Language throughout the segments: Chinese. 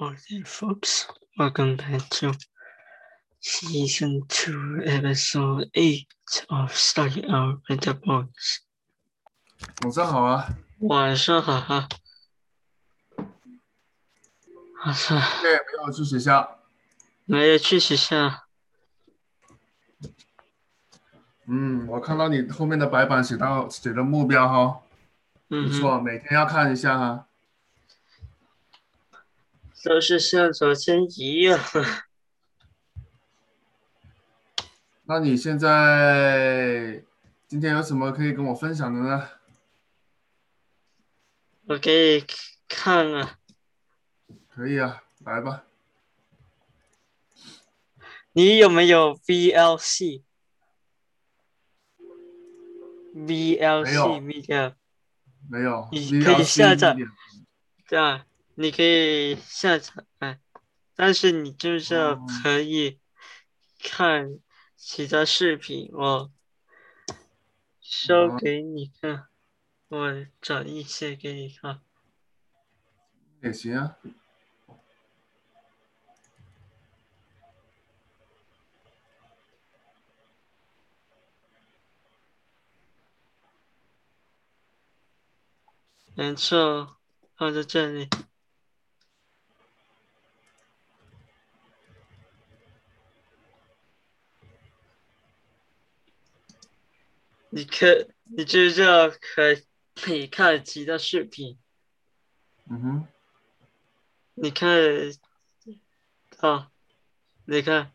Alright, folks, welcome back to season two, episode eight of Study Out with the Boys. 晚上好啊，晚上好哈，晚上今天有没有去学校？没有去学校，嗯，我看到你后面的白板写到写的目标哈，不嗯哼，错，每天要看一下哈。都是像昨天一样。那你现在今天有什么可以跟我分享的呢？我给你看啊，可以啊，来吧。你有没有 VLC？没有你可以下载对啊，你可以下载，但是你就是可以看其他视频，我收哦给你看，我找一些给你看。也行啊。没错，放在这里。你可，你就是要可可以看其他视频，嗯哼，你看，啊，你看，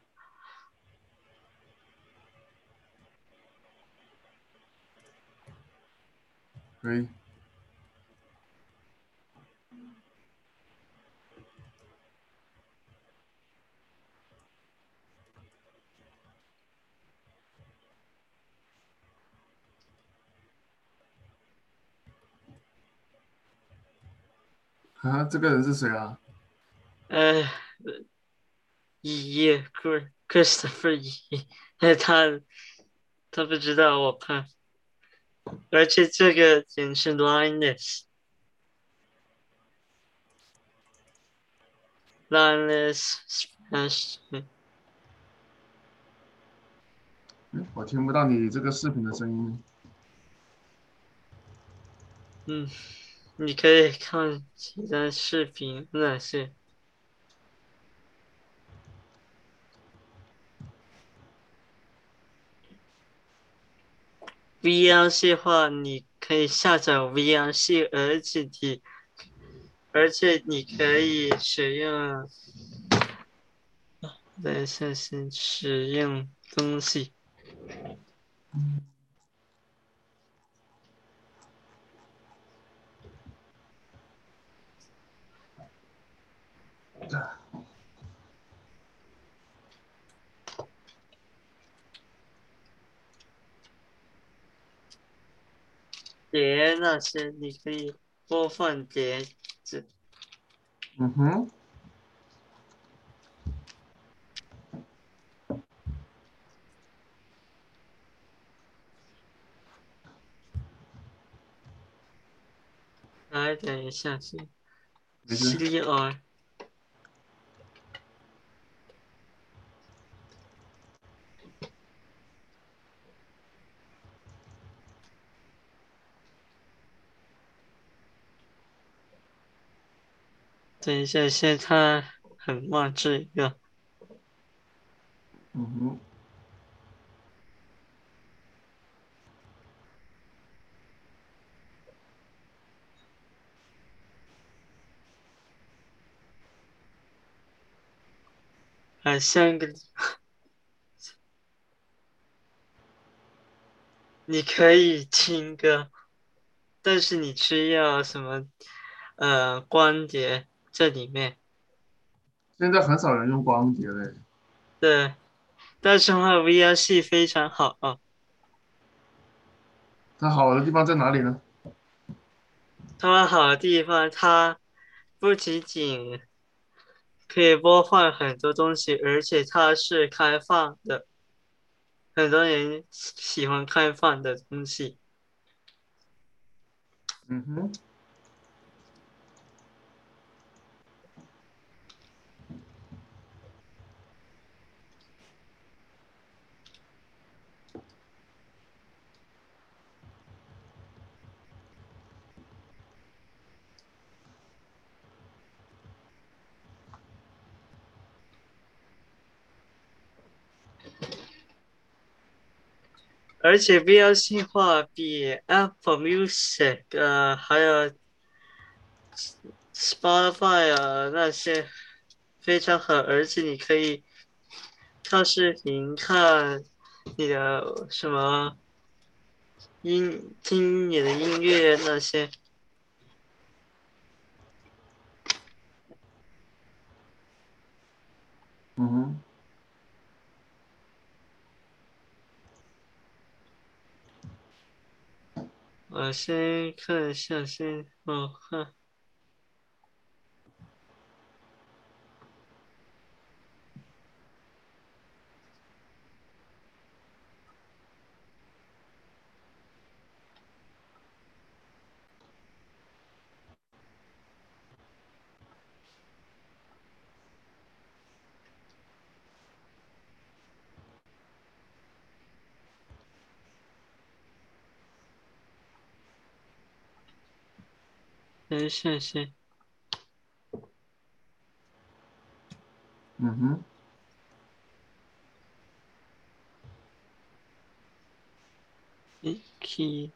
可啊，这个人是谁啊？呃，一 Chris Christopher 一，他他不知道我怕，而且这个人是 Linus。Linus Smash，嗯我听不到你这个视频的声音。嗯，你可以看其他视频那些。VLC 的话，你可以下载 VLC，而且你，而且你可以使用，等一下先使用东西。碟那些你可以播放碟子。嗯哼，来，等一下先。等一下，现在它很慢，这个嗯哼，很像个。你可以听歌，但是你需要什么？呃，光碟这里面。现在很少人用光碟嘞。对，但是话 VLC 非常好啊，它好的地方在哪里呢？它们好的地方，它不仅仅可以播放很多东西，而且它是开放的，很多人喜欢开放的东西。嗯哼，而且必要性化比 Apple Music 呃还有 Spotify 啊那些非常好，而且你可以看视频看你的什么音听你的音乐那些。嗯，我先看一下，先我看。等一下先，嗯哼，一 key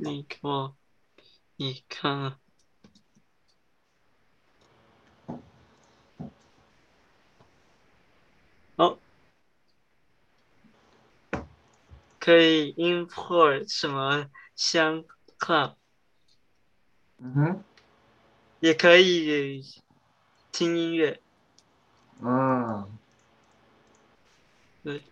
你给我你看，哦，可以 import 什么相框，嗯哼，也可以听音乐，嗯，对，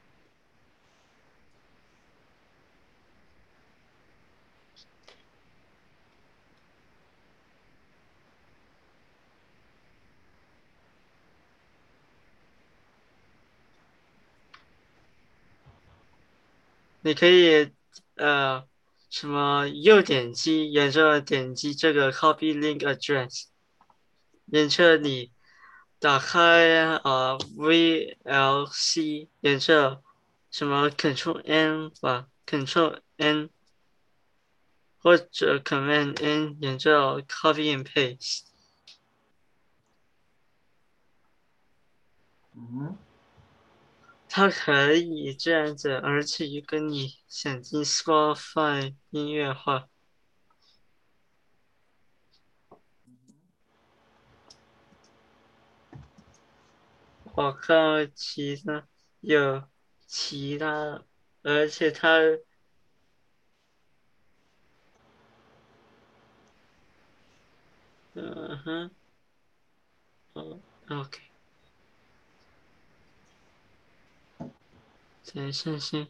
你可以呃什么右点击，沿着点击这个 copy link address，沿着你打开呃 VLC，沿着什么 Control N 吧，Control N 或者 Command N，沿着 copy and paste。嗯哼， 它可以这样子，而且如果你想进 Spotify 音乐化，我看其他有其他，而且他，嗯哼，哦，OK，等一下先。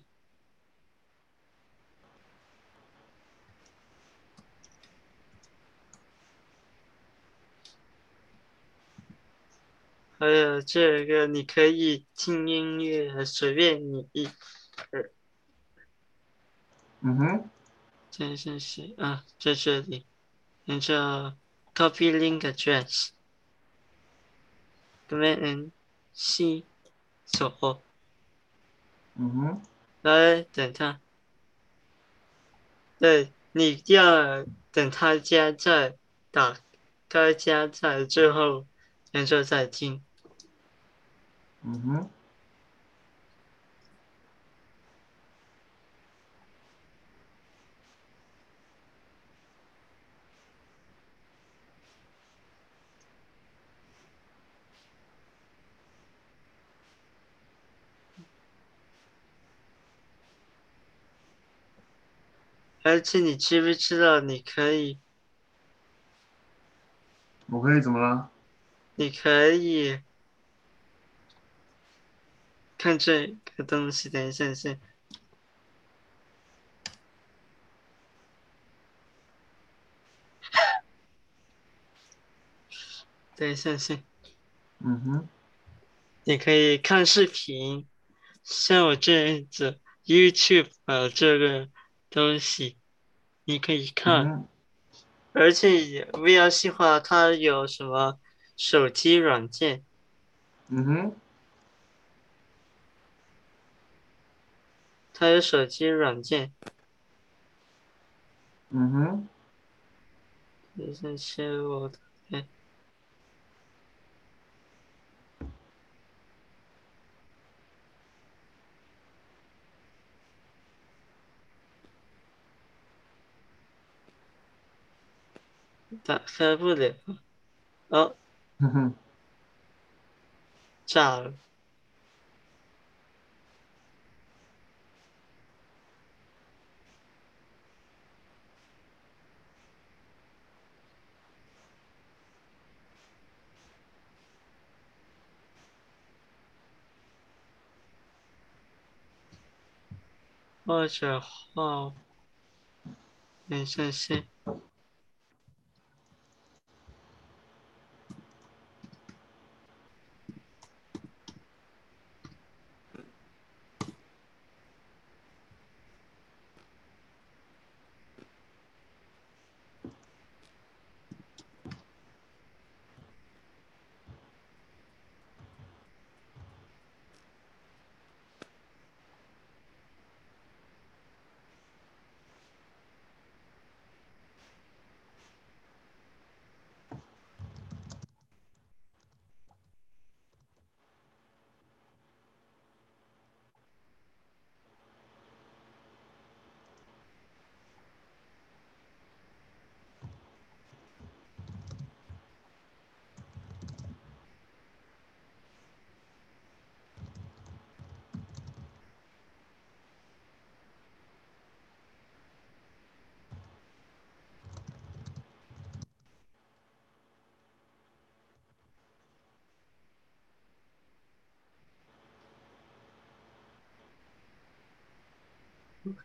还有这个，你可以听音乐，随便你一，嗯哼，这是是。啊，在这里，沿着 copy link address，Command N C 走，嗯哼，来等他，对，你要等他加在，打开加载之后，然后再进。嗯哼，而且你知不知道，你可以，我可以怎么了？你可以看这个东西，等一下先。等一下 先，嗯哼，你可以看视频，像我这样子，YouTube 啊这个东西，你可以嗯看。哼，而且 VLC 话它有什么手机软件，嗯哼，它有手机软件，嗯哼，也是切我的。打开不了，哦，哼哼，炸了！或者画没信息，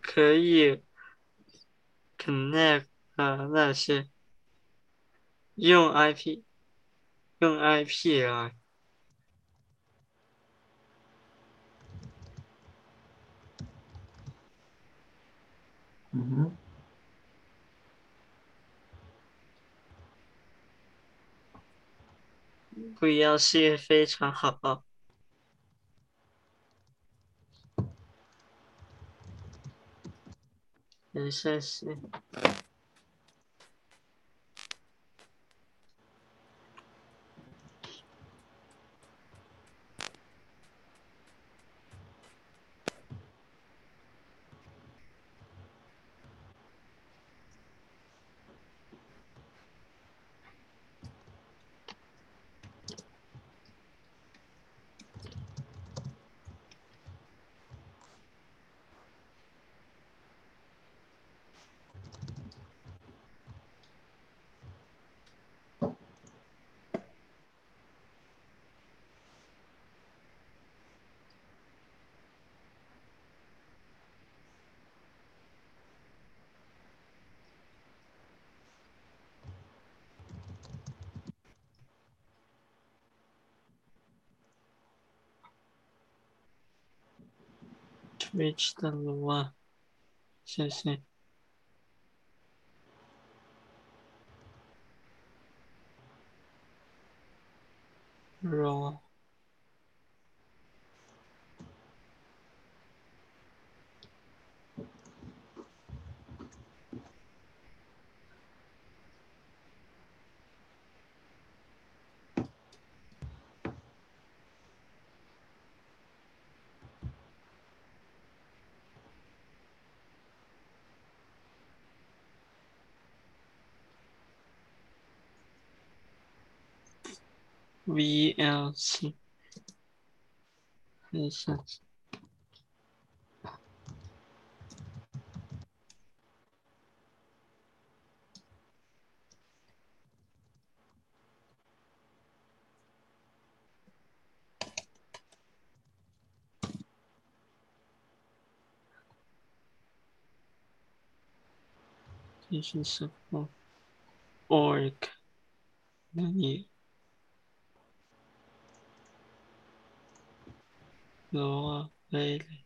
可以 connect 啊那些用 IP 用 IP 啊。嗯哼，不要是非常好，没信息。Veçtanullah sesi. Roll. VLC，没事。这是什么？org，那 Laura Bailey.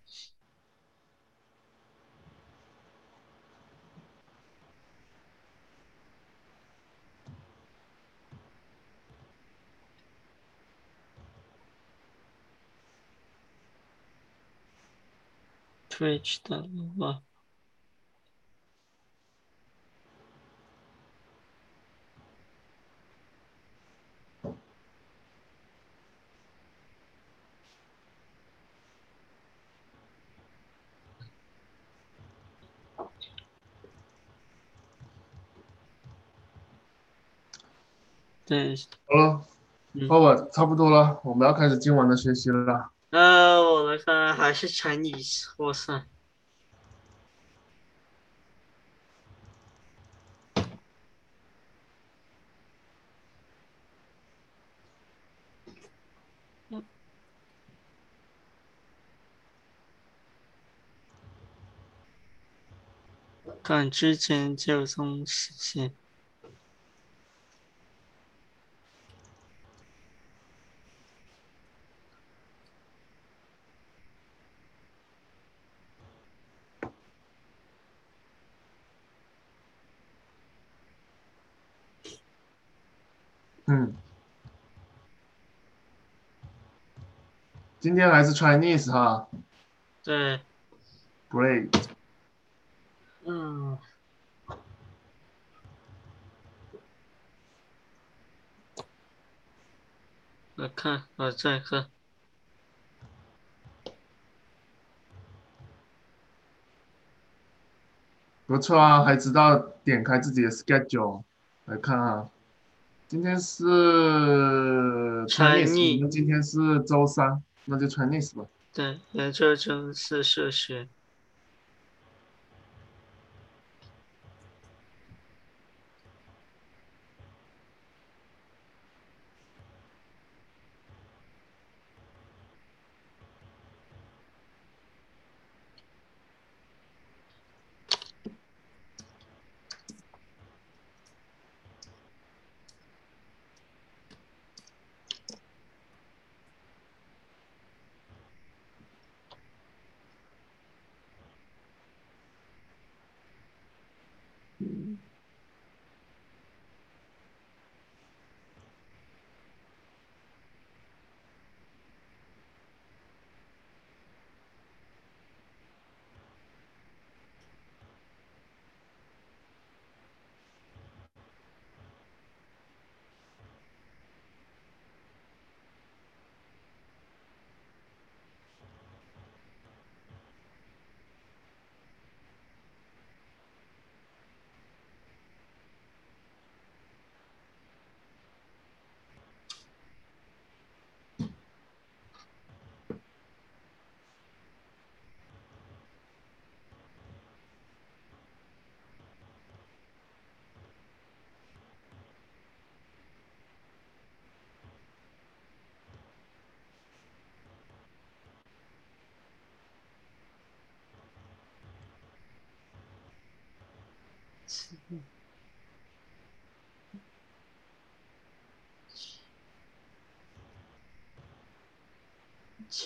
Twitch darüber. 对，好了，嗯爸爸差不多了，我们要开始今晚的学习了。呃，我们看还是 Chinese，哇塞，看之前就从实现。嗯，今天还是 Chinese 哈。对，，Great。嗯，我看，我再看，不错啊，还知道点开自己的 schedule 来看啊。今天是们今天是周三，那就穿内丝吧。对，也就就是数学。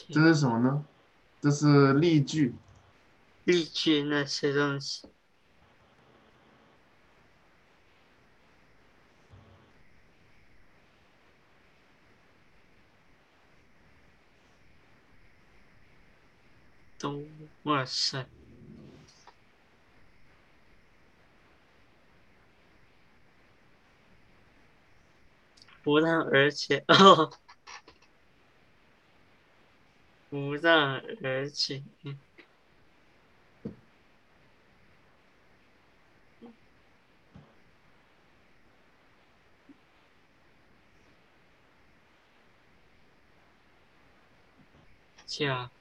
这是什么呢？这是例句。例句那些东西。都哇塞！不但而且哦，不让而且。假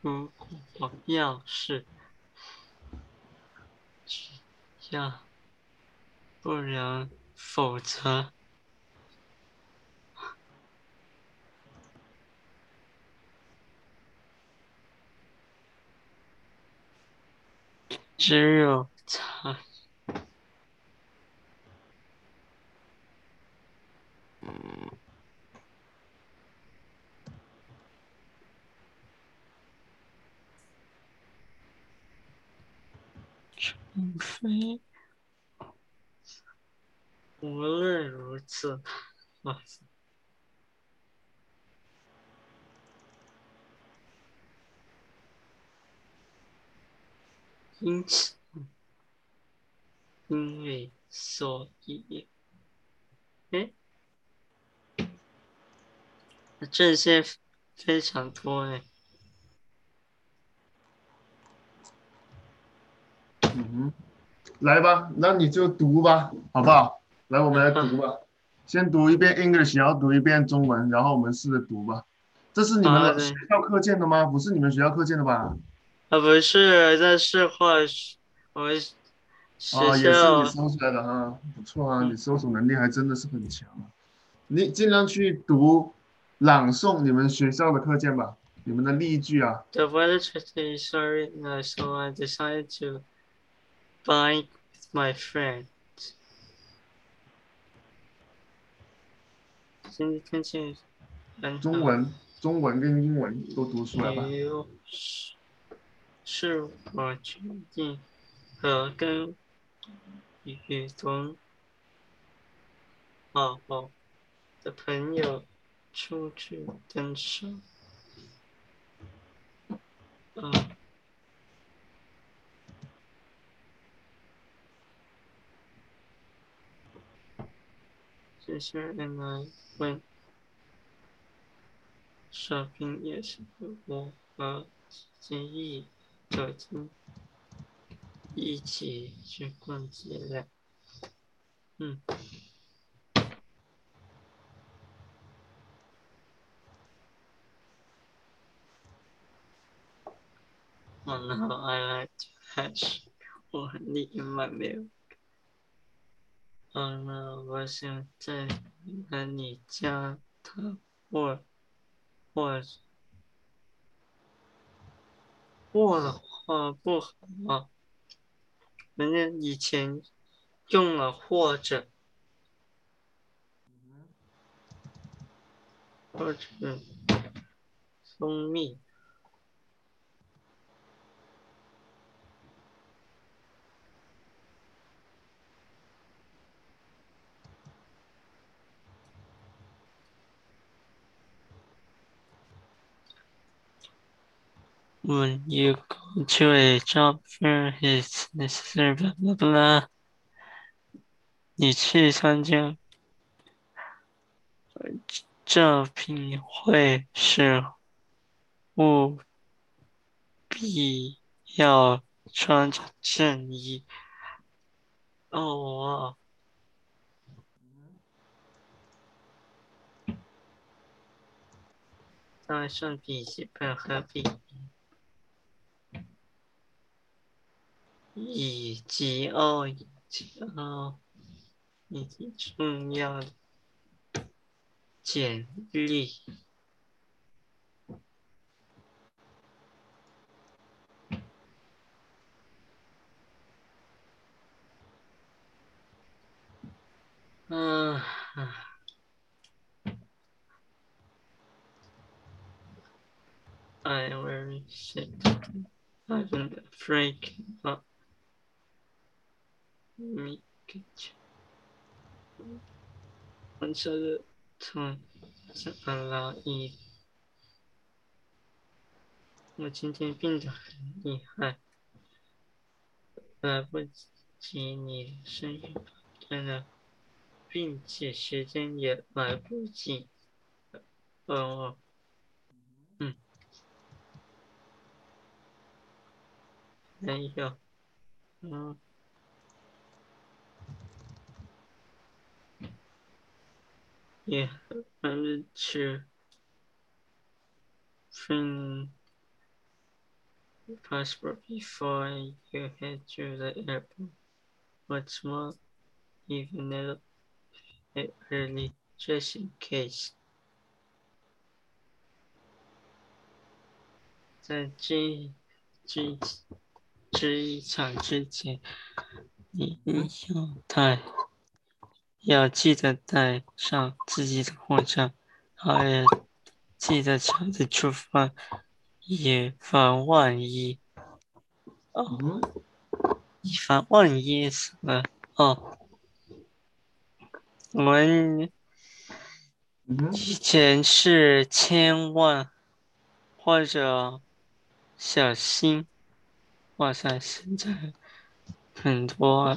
如果要是要，不然否则只有他。除非无论如此，哇因此，因为所以，哎，这些非常多哎。嗯哼，来吧，那你就读吧，好不好？来，我们来读吧。先读一遍 English，然后读一遍中文，然后我们试着读吧。这是你们的学校课件的吗？不是你们学校课件的吧？啊，不是，这是话，我们学校。啊，也是你搜出来的哈，不错啊，你搜索能力还真的是很强。你尽量去读朗诵你们学校的课件吧，你们的例句啊。The weather today is sorry, so I decided to buy my friend. 今天天气中文。中文跟英文都读出来吧。是，我决定和跟雨中好好的朋友出去登山。嗯。谢谢奶奶问。shopping 也是我和金毅昨天一起去逛街了。嗯。Oh no, I like hash. 我很厉害没有？Oh no，我想在和你家他我。或货的话不好吗？人家以前用了或者或者蜂蜜。When you go to a job fair, it's necessary blah blah blah。你去参加招聘会时，务必要穿着正衣。哦。带上笔记本和笔。以及哦，以及哦，以及重要的简历。嗯，I very sick. I've been afraid of 米克乔，红色的从怎么了？你，我今天病得很厉害，来不及你生日快乐，并且时间也来不及。哦，嗯，没有，嗯。Yeah, wanted to bring passport before you head to the airport. What's more, even a early just in case. 在这这这一场之前，你要带。 要记得带上自己的护照，还要记得早点出发，以防万一。哦，以防万一什么？哦，我们以前是千万或者小心，哇塞，现在很多。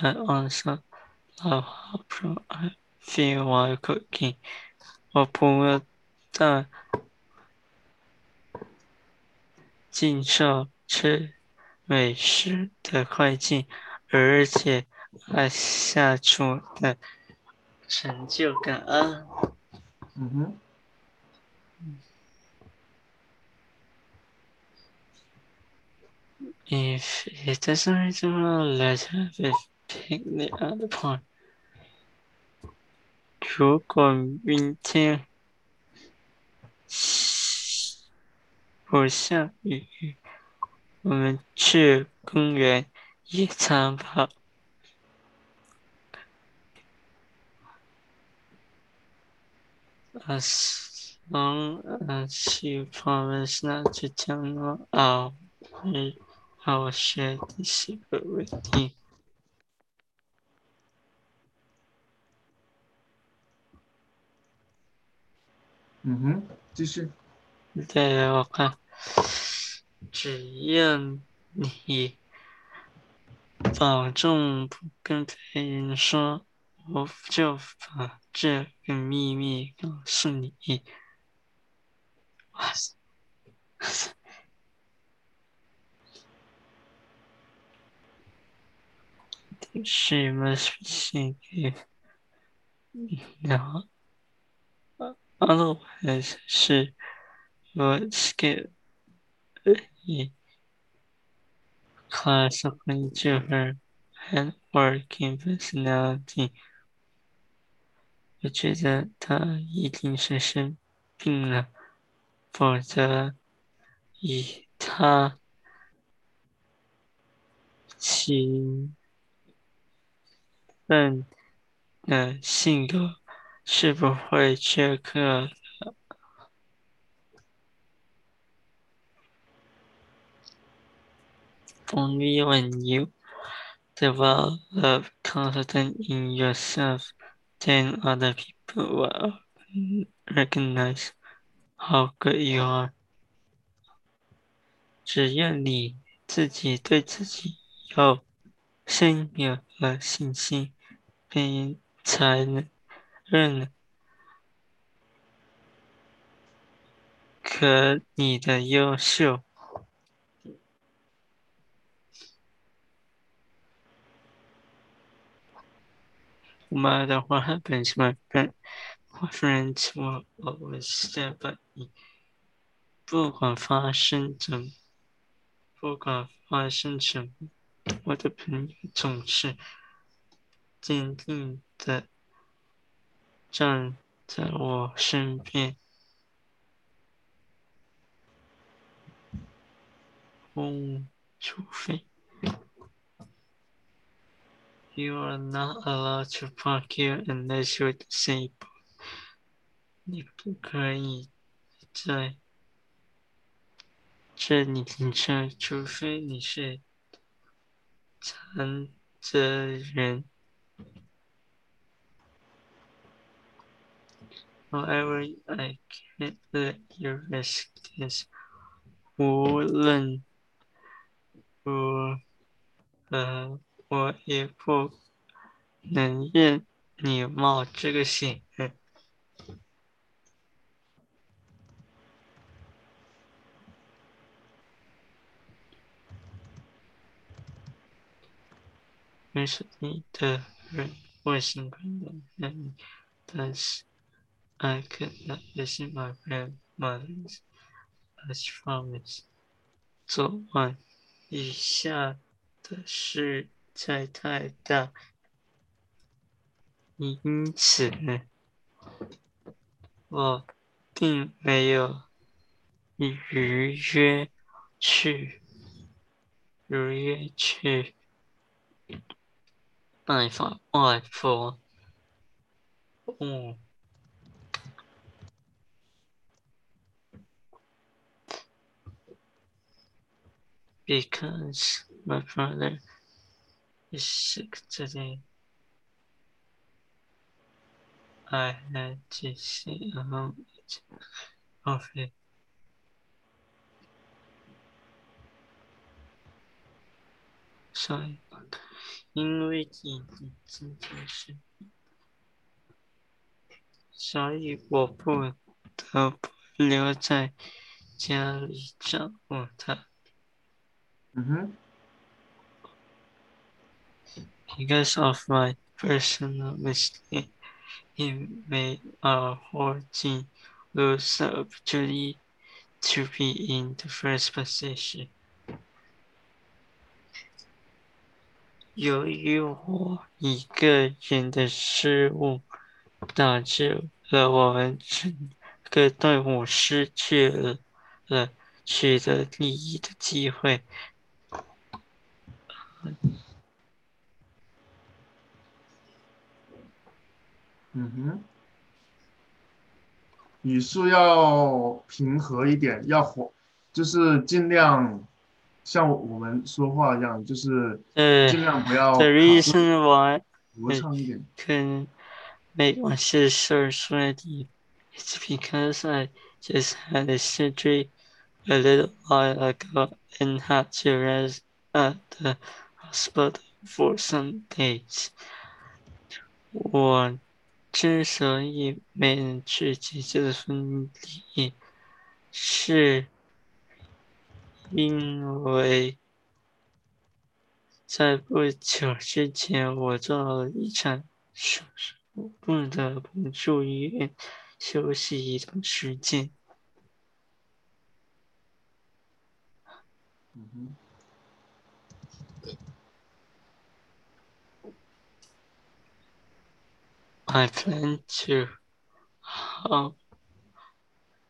but also love how proud I feel while cooking。我不要在经受吃美食的快进，而且还下厨的成就感啊！嗯哼。If it doesn't resemble, let's have it pick the other part. 如果明天不下雨，我们去公园野餐吧。As long as you promise not to tell me, I'll I will share this secret with you. 嗯哼，继续。对，我看，只要你保证不跟别人说，我就把这个秘密告诉你。哇塞！She must be thinking. No. Otherwise, she would skip a class according to her hardworking personality. 我觉得他一定是生病了，否则以他其笨的性格是不会缺课的。Only when you develop confidence in yourself, then other people will recognize how good you are. 只要你自己对自己有深有了信心。并才能认可你的优秀。No matter what happens, my friend, my friends will always stand by me. 不管发生什么，不管发生什么，我的朋友总是。坚定的站在我身边，嗯，除非 You are not allowed to park here unless you're disabled。你不可以在这里停车，除非你是残疾人。However, I can't let you risk this. 无论如何，我也不能任你冒这个险。认识你的人，我喜欢的人，但是。I could not visit my grandmother's as promise.。昨晚雨下的实在太大，因此我并没有预约去如约去拜访外婆。嗯。Because my brother is sick today. I had to see a moment of it. 所以，因为你的这件事，所以我不得不留在家里照顾他。Mm-hmm. Because of my personal mistake, he made our whole team lose the opportunity to be in the first position. 由于我一个人的失误，导致了我们整个队伍失去了了取得利益的机会。嗯哼，语速要平和一点，要活，就是尽量像我们说话一样，就是尽量不要 The reason why 流畅一点。Can make my sister sweaty. It's because I just had a surgery a little while ago and had to rest at the hospital for some days. 我之所以没能去姐姐的婚礼，是因为在不久之前我做了一场手术，不得不住院休息一段时间。嗯哼。I plan to how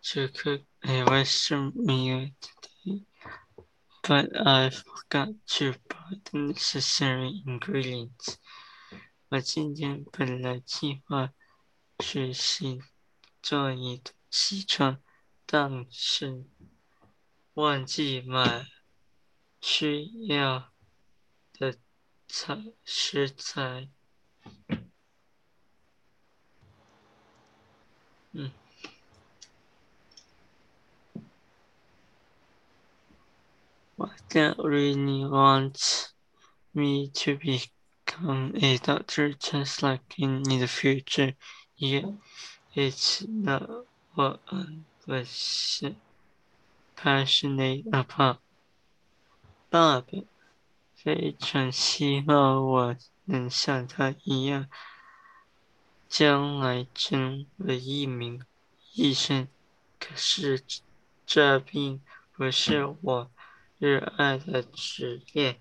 to cook a Western meal today, but I forgot to buy the necessary ingredients. 我今天本来计划去洗做一顿西餐，但是忘记买需要的材食材。Mm. My dad really wants me to become a doctor just like in, in the future. Yeah, it's not what I was passionate about. 爸爸非常希望我能像他一样。 将来成为一名医生，可是这并不是我热爱的职业。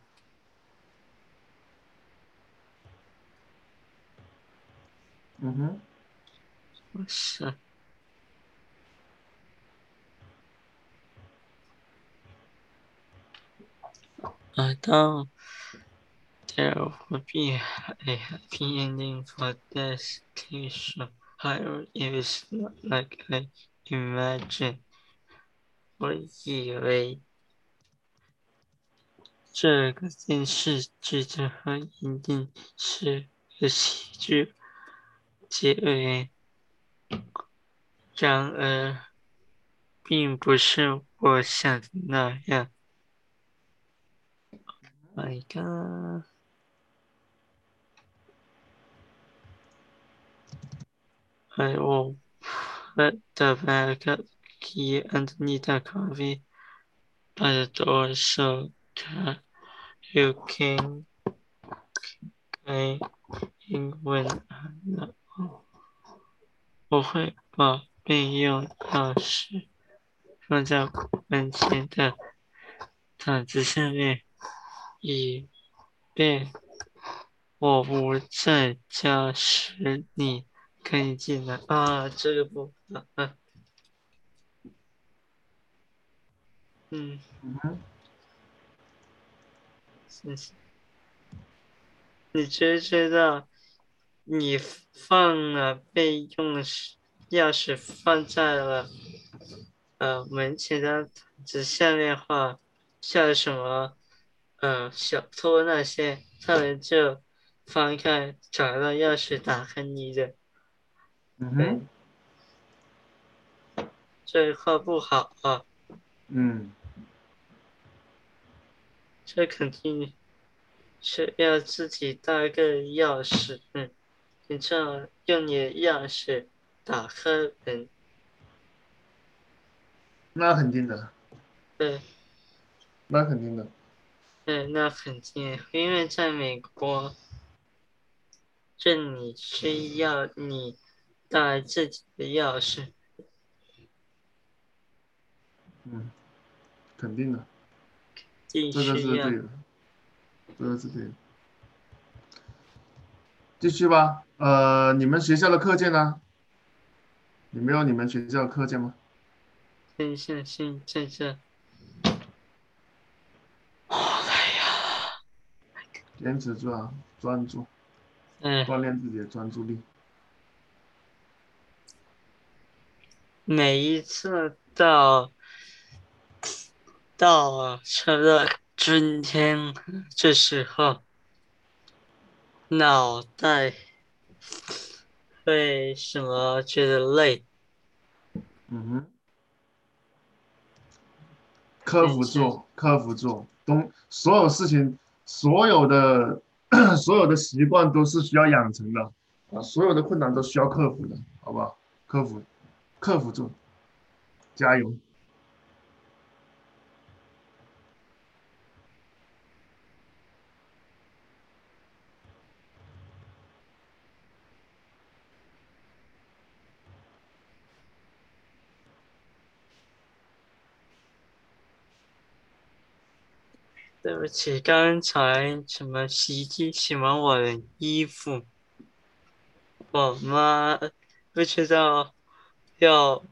嗯哼，我是。啊，当。There would be a happy ending for this case. However, it is not like I imagined. 我以为这个电视剧的很一定是个喜剧结尾，然而并不是我想的那样。Oh My God. I will put the backup key underneath the coffee by the door so that you can get in when I'm not home. 我会把备用钥匙放在门前的毯子下面，以便我不在家时你。可以进来。啊，这个不，嗯。嗯，嗯，你知不知道，你放了备用钥匙放在了呃门前的纸下面话，像什么呃小偷那些，他们就翻开找到钥匙打开你的嗯哼，这话不好啊，嗯，这肯定是要自己带个钥匙，嗯，你这样用你的钥匙打开门，那肯定的，对。那肯定的，对，那肯定，因为在美国，这里需要你带自己的钥匙。嗯，肯定的，必这个是对的，这个是对的。继续吧，呃，你们学校的课件呢？你没有你们学校的课件吗？先下先在这。好累呀！坚持住啊，专注，嗯，锻炼自己的专注力。每一次到到车的春天这时候，脑袋为什么觉得累？嗯哼，克服住，克服住，东所有事情，所有的 所有的习惯都是需要养成的啊，所有的困难都需要克服的，好不好？克服，克服住，加油！对不起，刚才什么洗衣机洗完我的衣服，我妈不知道要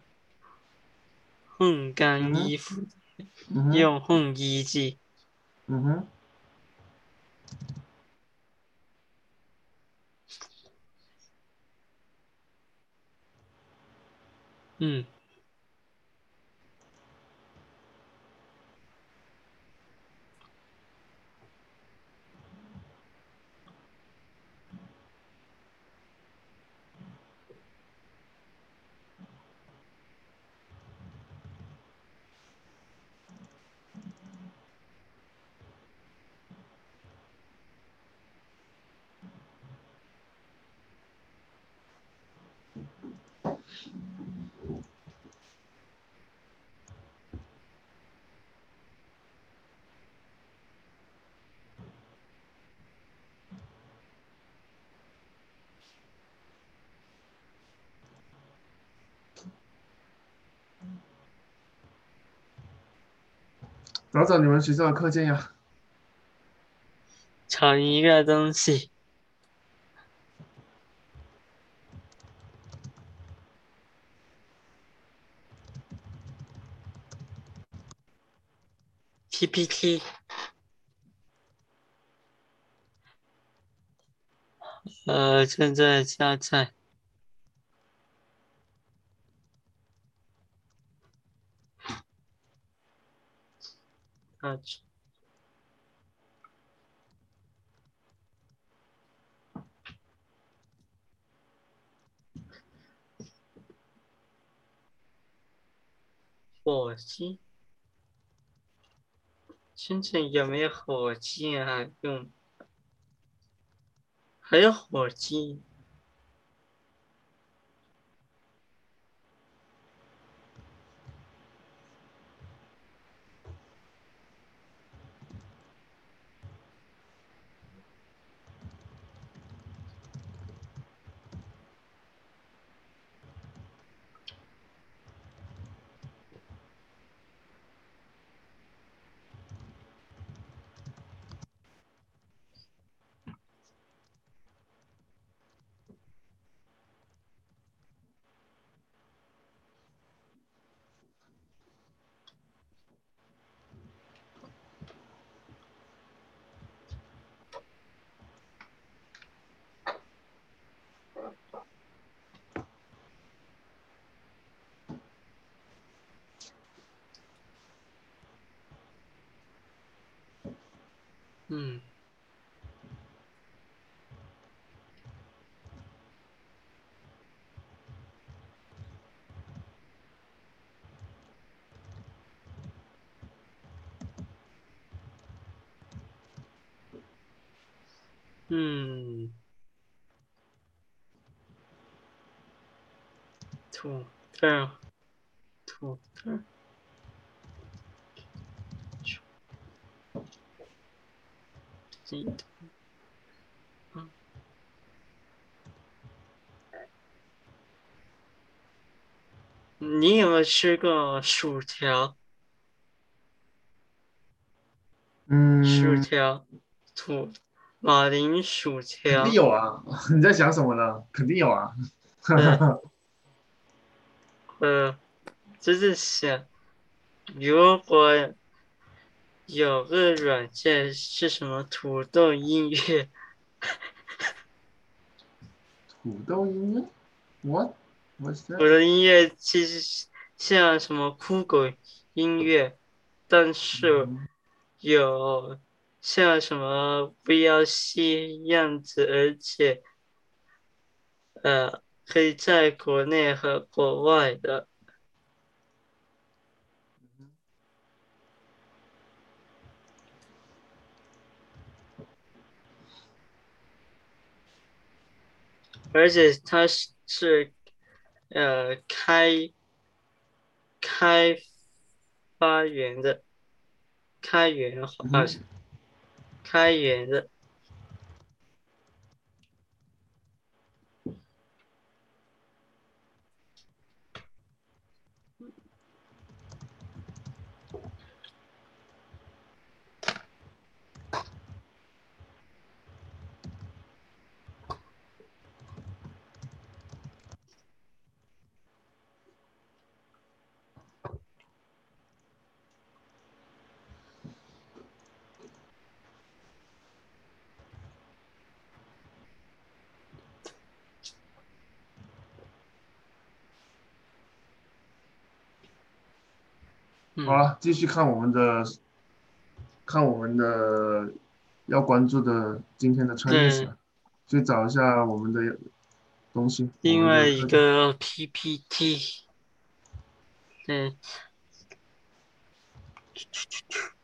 烘干衣服，嗯，用烘衣机。嗯哼，嗯，找找你们学校的课件呀。抢一个东西，PPT，呃，正在加载。啊，火鸡，现在有没有火鸡啊？用，还有火鸡，嗯，嗯，土豆，土豆，鸡蛋，嗯，你有没有吃过薯条？嗯，薯条，土马铃薯条肯定条，有啊！你在想什么呢？肯定有啊！呃，就是想，如果有个软件是什么土豆音乐，土豆音乐，what？我我的音乐其实像什么酷狗音乐，但是有像什么 VLC 样子，而且呃可以在国内和国外的。而且它是是呃开开发源的，开源好像是开源的，好了，继续看我们的，看我们的要关注的今天的 Chinese，对。去找一下我们的东西。另外一个 PPT，对，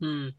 嗯，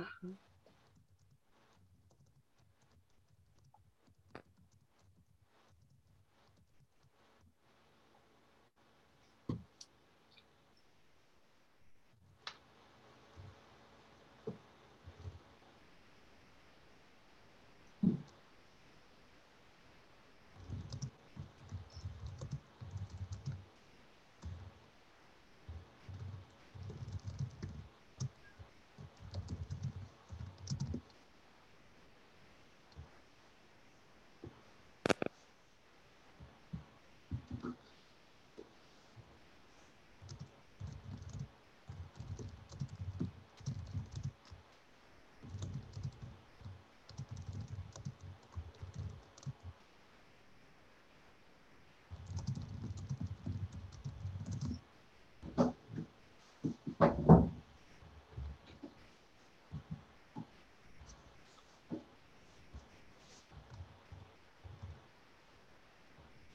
Uh huh.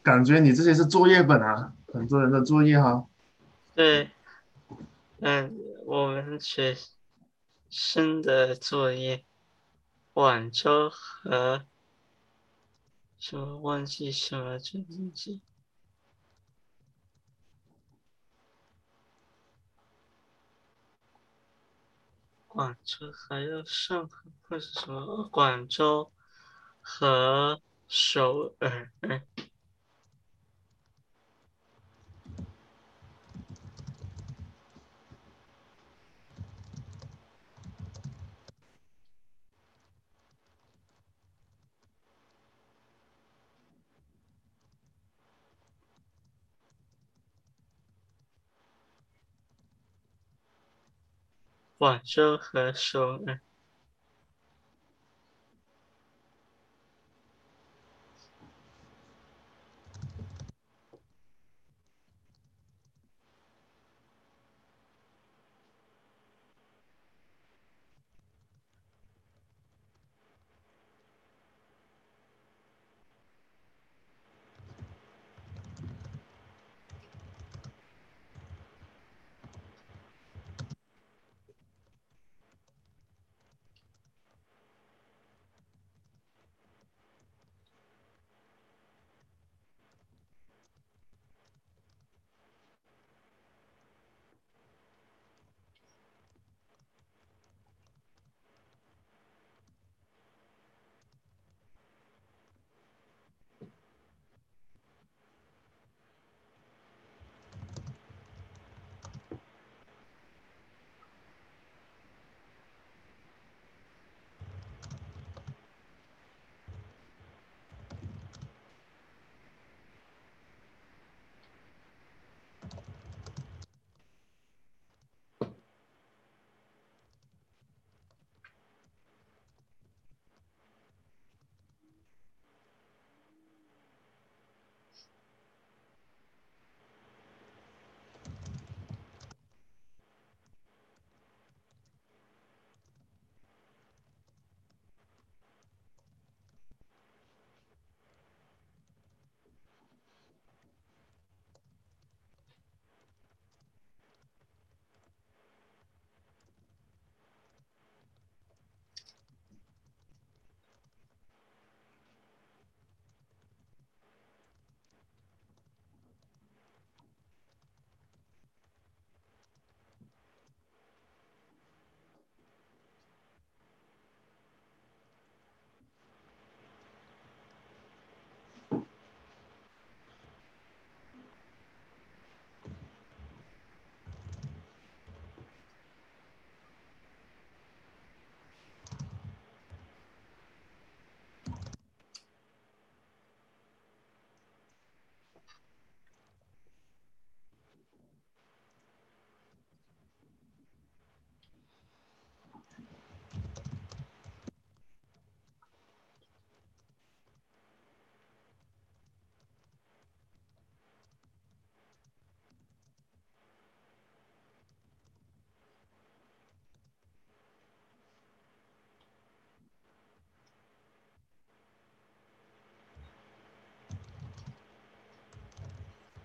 感觉你这些是作业本啊，很多人的作业哈。对，嗯，我们学生的作业，广州和什么忘记什么这东西，广州还有上海或者什么广州和首尔。广州和首尔。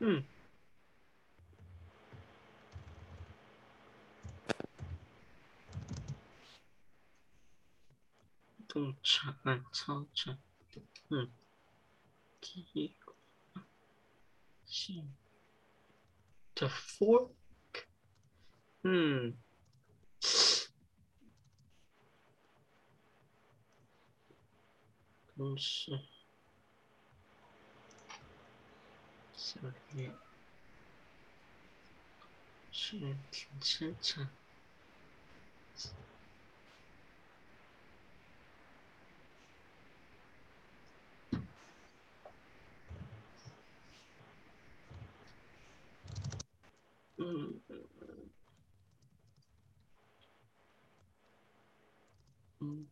嗯。不长，超长，嗯，第一个是 the fork，嗯，公式，小于是挺正常。嗯嗯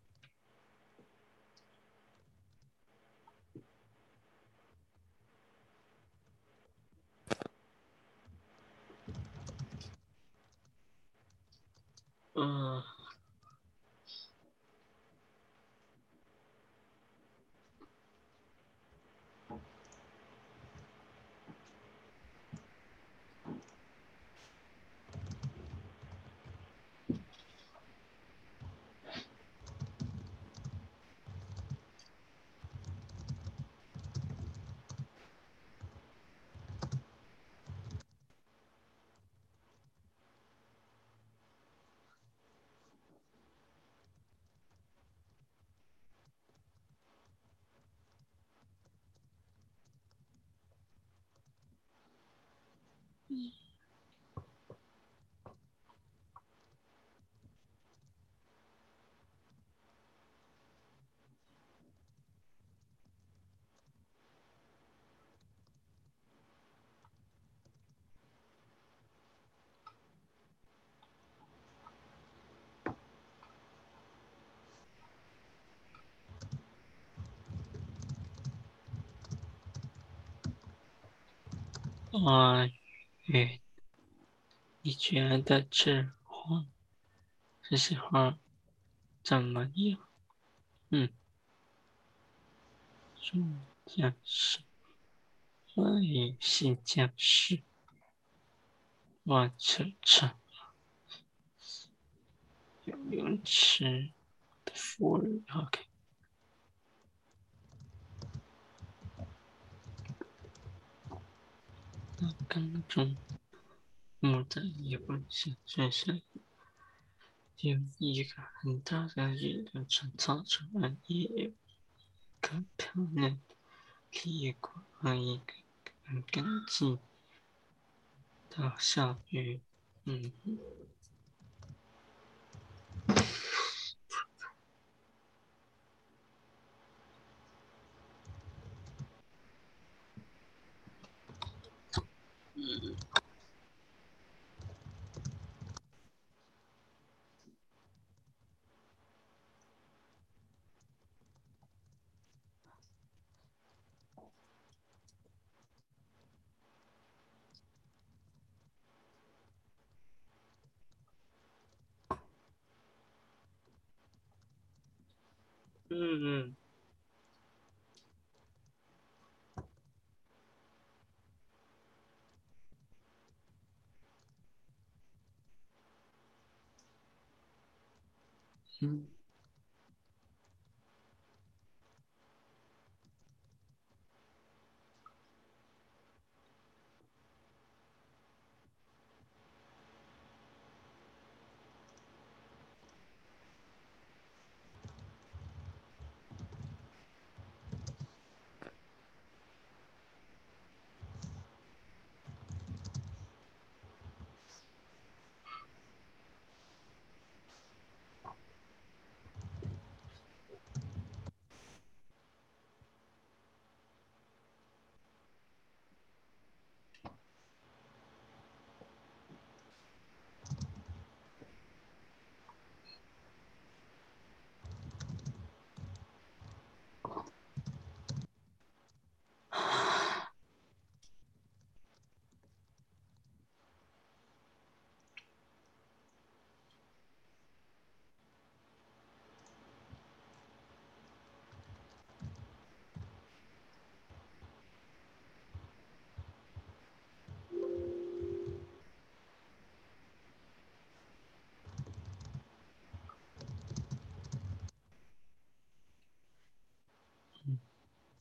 嗯啊与你觉得这话这些话怎么样？嗯，主讲是欢迎新讲师，万车车游泳池的 for OK。那刚中木的一本小学生有一个很大的雨流成操场上也有一个漂亮的屁股和一个很干净的小鱼。嗯，嗯嗯嗯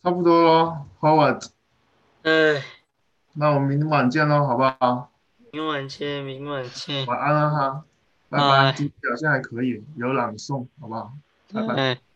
差不多咯，Howard。哎，那我们明晚见喽，好不好？明晚见，明晚见。晚安了哈，拜拜。今天表现还可以，有朗诵，好不好？拜拜。